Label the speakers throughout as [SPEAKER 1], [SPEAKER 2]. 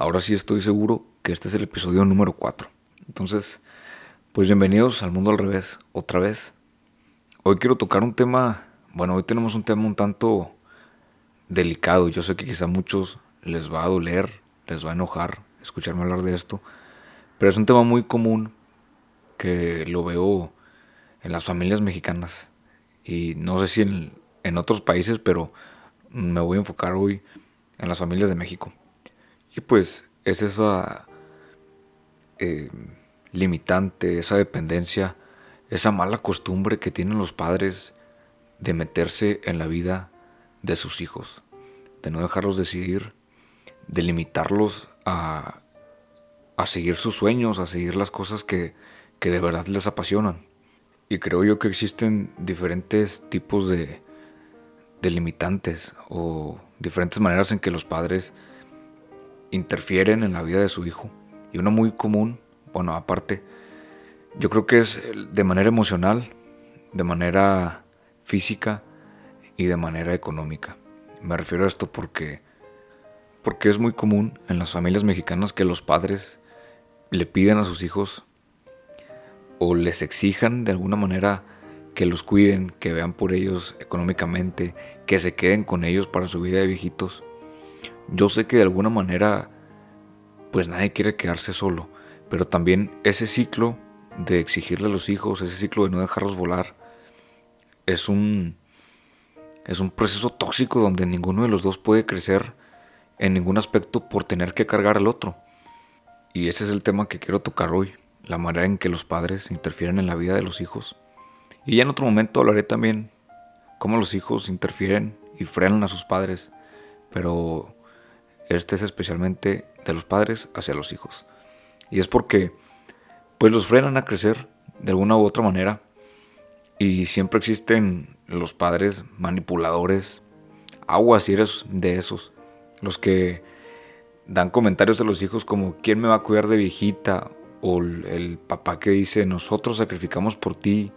[SPEAKER 1] ahora sí estoy seguro que este es el episodio número 4. Entonces, pues bienvenidos al mundo al revés, otra vez. Hoy quiero tocar un tema, bueno, hoy tenemos un tema un tanto delicado. Yo sé que quizá a muchos les va a doler, les va a enojar escucharme hablar de esto, pero es un tema muy común que lo veo en las familias mexicanas y no sé si en, en otros países, pero me voy a enfocar hoy en las familias de México. Y pues es esa eh, limitante, esa dependencia, esa mala costumbre que tienen los padres de meterse en la vida de sus hijos, de no dejarlos decidir, de limitarlos a, a seguir sus sueños, a seguir las cosas que, que de verdad les apasionan. Y creo yo que existen diferentes tipos de, de limitantes o diferentes maneras en que los padres interfieren en la vida de su hijo. Y una muy común, bueno, aparte, yo creo que es de manera emocional, de manera física y de manera económica. Me refiero a esto porque porque es muy común en las familias mexicanas que los padres le piden a sus hijos o les exijan de alguna manera que los cuiden, que vean por ellos económicamente, que se queden con ellos para su vida de viejitos. Yo sé que de alguna manera pues nadie quiere quedarse solo, pero también ese ciclo de exigirle a los hijos, ese ciclo de no dejarlos volar, es un, es un proceso tóxico donde ninguno de los dos puede crecer en ningún aspecto por tener que cargar al otro. Y ese es el tema que quiero tocar hoy, la manera en que los padres interfieren en la vida de los hijos. Y ya en otro momento hablaré también cómo los hijos interfieren y frenan a sus padres, pero este es especialmente de los padres hacia los hijos. Y es porque pues los frenan a crecer de alguna u otra manera y siempre existen los padres manipuladores, aguas eres de esos, los que dan comentarios a los hijos como ¿quién me va a cuidar de viejita? o el papá que dice nosotros sacrificamos por ti,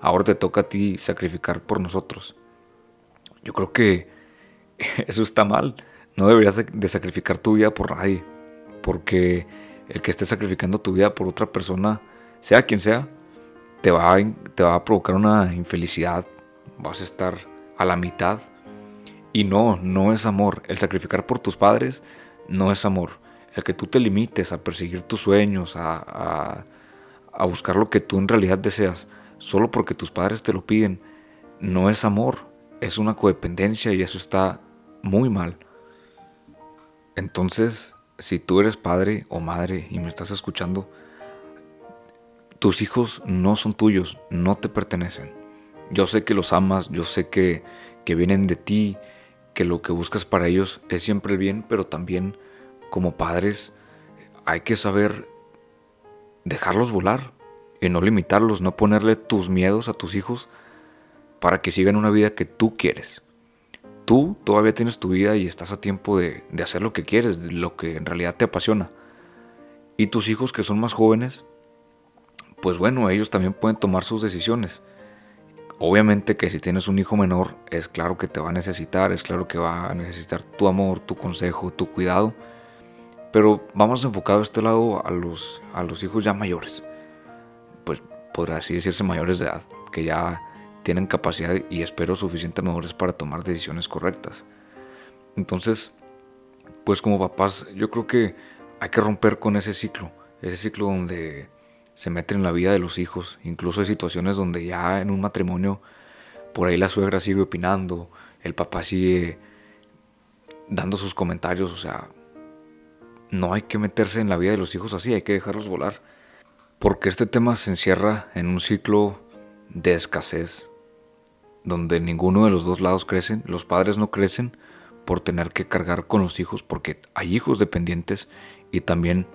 [SPEAKER 1] ahora te toca a ti sacrificar por nosotros. Yo creo que eso está mal. No deberías de sacrificar tu vida por nadie porque el que esté sacrificando tu vida por otra persona, sea quien sea, te va, a, te va a provocar una infelicidad, vas a estar a la mitad. Y no, no es amor. El sacrificar por tus padres no es amor. El que tú te limites a perseguir tus sueños, a, a buscar lo que tú en realidad deseas, solo porque tus padres te lo piden, no es amor. Es una codependencia y eso está muy mal. Entonces, si tú eres padre o madre y me estás escuchando, tus hijos no son tuyos, no te pertenecen. Yo sé que los amas, yo sé que, que vienen de ti, que lo que buscas para ellos es siempre el bien, pero también como padres hay que saber dejarlos volar y no limitarlos, no ponerle tus miedos a tus hijos para que sigan una vida que tú quieres tú todavía tienes tu vida y estás a tiempo de, hacer lo que quieres, lo que en realidad te apasiona. Y tus hijos que son más jóvenes, pues bueno, ellos también pueden tomar sus decisiones. Obviamente que si tienes un hijo menor, es claro que te va a necesitar, es claro que va a necesitar tu amor, tu consejo, tu cuidado. Pero vamos enfocado a este lado a los, a los hijos ya mayores. Pues podrá así decirse mayores de edad, que ya tienen capacidad y espero suficiente mejores para tomar decisiones correctas. Entonces, pues como papás, yo creo que hay que romper con ese ciclo, ese ciclo donde se meten en la vida de los hijos, incluso hay situaciones donde ya en un matrimonio por ahí la suegra sigue opinando, el papá sigue dando sus comentarios, o sea, no hay que meterse en la vida de los hijos así, hay que dejarlos volar, porque este tema se encierra en un ciclo de escasez, donde ninguno de los dos lados crecen, los padres no crecen por tener que cargar con los hijos, porque hay hijos dependientes y también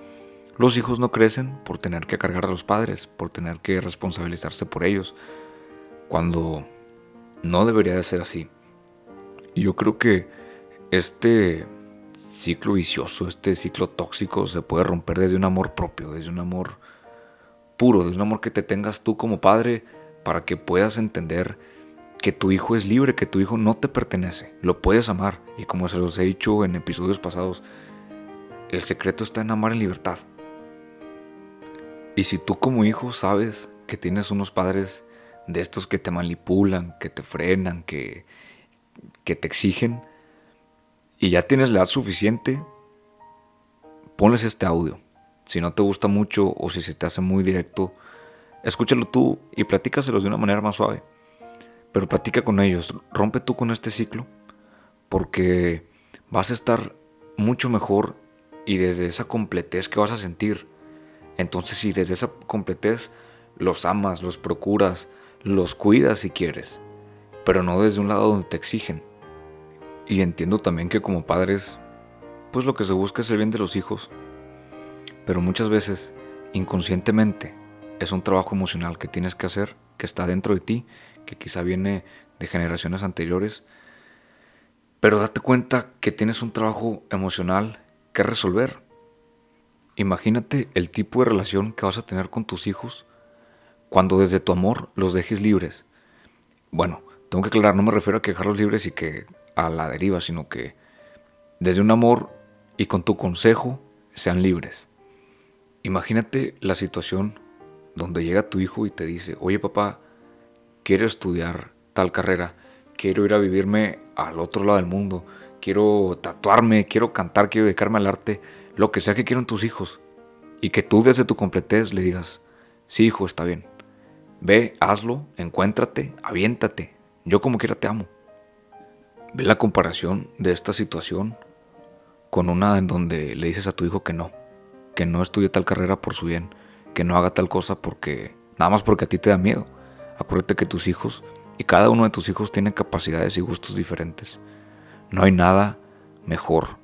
[SPEAKER 1] los hijos no crecen por tener que cargar a los padres, por tener que responsabilizarse por ellos, cuando no debería de ser así. Y yo creo que este ciclo vicioso, este ciclo tóxico se puede romper desde un amor propio, desde un amor puro, desde un amor que te tengas tú como padre para que puedas entender que tu hijo es libre, que tu hijo no te pertenece, lo puedes amar. Y como se los he dicho en episodios pasados, el secreto está en amar en libertad. Y si tú como hijo sabes que tienes unos padres de estos que te manipulan, que te frenan, que, que te exigen, y ya tienes la edad suficiente, ponles este audio. Si no te gusta mucho o si se te hace muy directo, escúchalo tú y platícaselos de una manera más suave. Pero platica con ellos, rompe tú con este ciclo, porque vas a estar mucho mejor y desde esa completez que vas a sentir. Entonces si desde esa completez los amas, los procuras, los cuidas si quieres, pero no desde un lado donde te exigen. Y entiendo también que como padres, pues lo que se busca es el bien de los hijos, pero muchas veces, inconscientemente, es un trabajo emocional que tienes que hacer, que está dentro de ti, que quizá viene de generaciones anteriores, pero date cuenta que tienes un trabajo emocional que resolver. Imagínate el tipo de relación que vas a tener con tus hijos cuando desde tu amor los dejes libres. Bueno, tengo que aclarar, no me refiero a que dejarlos libres y que a la deriva, sino que desde un amor y con tu consejo sean libres. Imagínate la situación donde llega tu hijo y te dice, oye papá, quiero estudiar tal carrera, quiero ir a vivirme al otro lado del mundo, quiero tatuarme, quiero cantar, quiero dedicarme al arte, lo que sea que quieran tus hijos. Y que tú desde tu completez le digas, sí hijo, está bien. Ve, hazlo, encuéntrate, aviéntate. Yo como quiera te amo. Ve la comparación de esta situación con una en donde le dices a tu hijo que no que no estudie tal carrera por su bien, que no haga tal cosa porque nada más porque a ti te da miedo. Acuérdate que tus hijos y cada uno de tus hijos tiene capacidades y gustos diferentes. No hay nada mejor,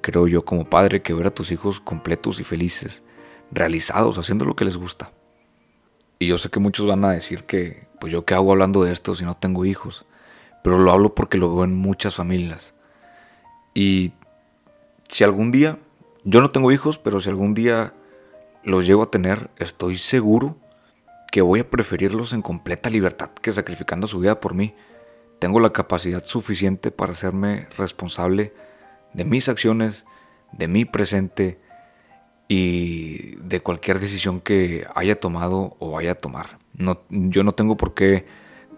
[SPEAKER 1] creo yo como padre, que ver a tus hijos completos y felices, realizados, haciendo lo que les gusta. Y yo sé que muchos van a decir que, pues yo qué hago hablando de esto si no tengo hijos, pero lo hablo porque lo veo en muchas familias. Y si algún día yo no tengo hijos, pero si algún día los llego a tener, estoy seguro que voy a preferirlos en completa libertad que sacrificando su vida por mí. Tengo la capacidad suficiente para hacerme responsable de mis acciones, de mi presente y de cualquier decisión que haya tomado o vaya a tomar. No, yo no tengo por qué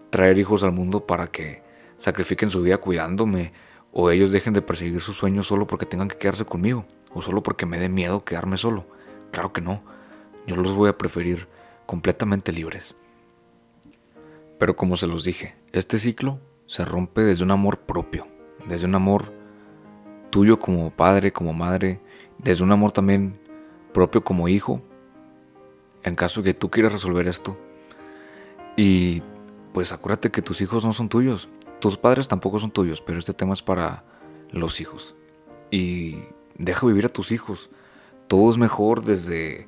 [SPEAKER 1] traer hijos al mundo para que sacrifiquen su vida cuidándome o ellos dejen de perseguir sus sueños solo porque tengan que quedarse conmigo o solo porque me dé miedo quedarme solo. Claro que no, yo los voy a preferir completamente libres. Pero como se los dije, este ciclo se rompe desde un amor propio, desde un amor tuyo como padre, como madre, desde un amor también propio como hijo, en caso que tú quieras resolver esto. Y pues acuérdate que tus hijos no son tuyos, tus padres tampoco son tuyos, pero este tema es para los hijos. Y deja vivir a tus hijos. Todo es mejor desde,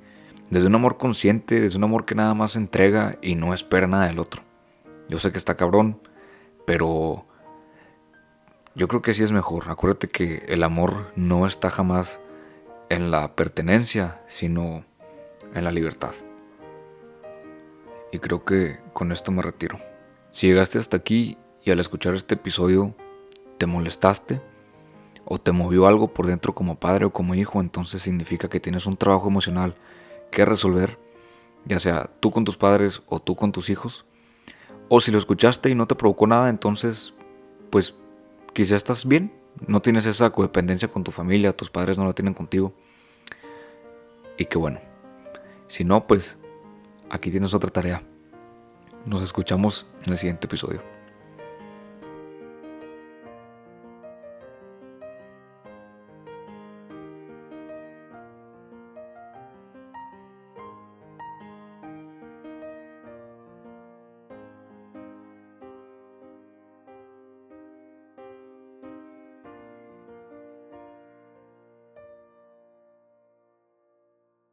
[SPEAKER 1] desde un amor consciente, desde un amor que nada más entrega y no espera nada del otro. Yo sé que está cabrón, pero yo creo que así es mejor. Acuérdate que el amor no está jamás en la pertenencia, sino en la libertad. Y creo que con esto me retiro. Si llegaste hasta aquí y al escuchar este episodio te molestaste, o te movió algo por dentro como padre o como hijo, entonces significa que tienes un trabajo emocional que resolver, ya sea tú con tus padres o tú con tus hijos. O si lo escuchaste y no te provocó nada, entonces, pues quizá estás bien, no tienes esa codependencia con tu familia, tus padres no la tienen contigo. Y que bueno, si no, pues aquí tienes otra tarea. Nos escuchamos en el siguiente episodio.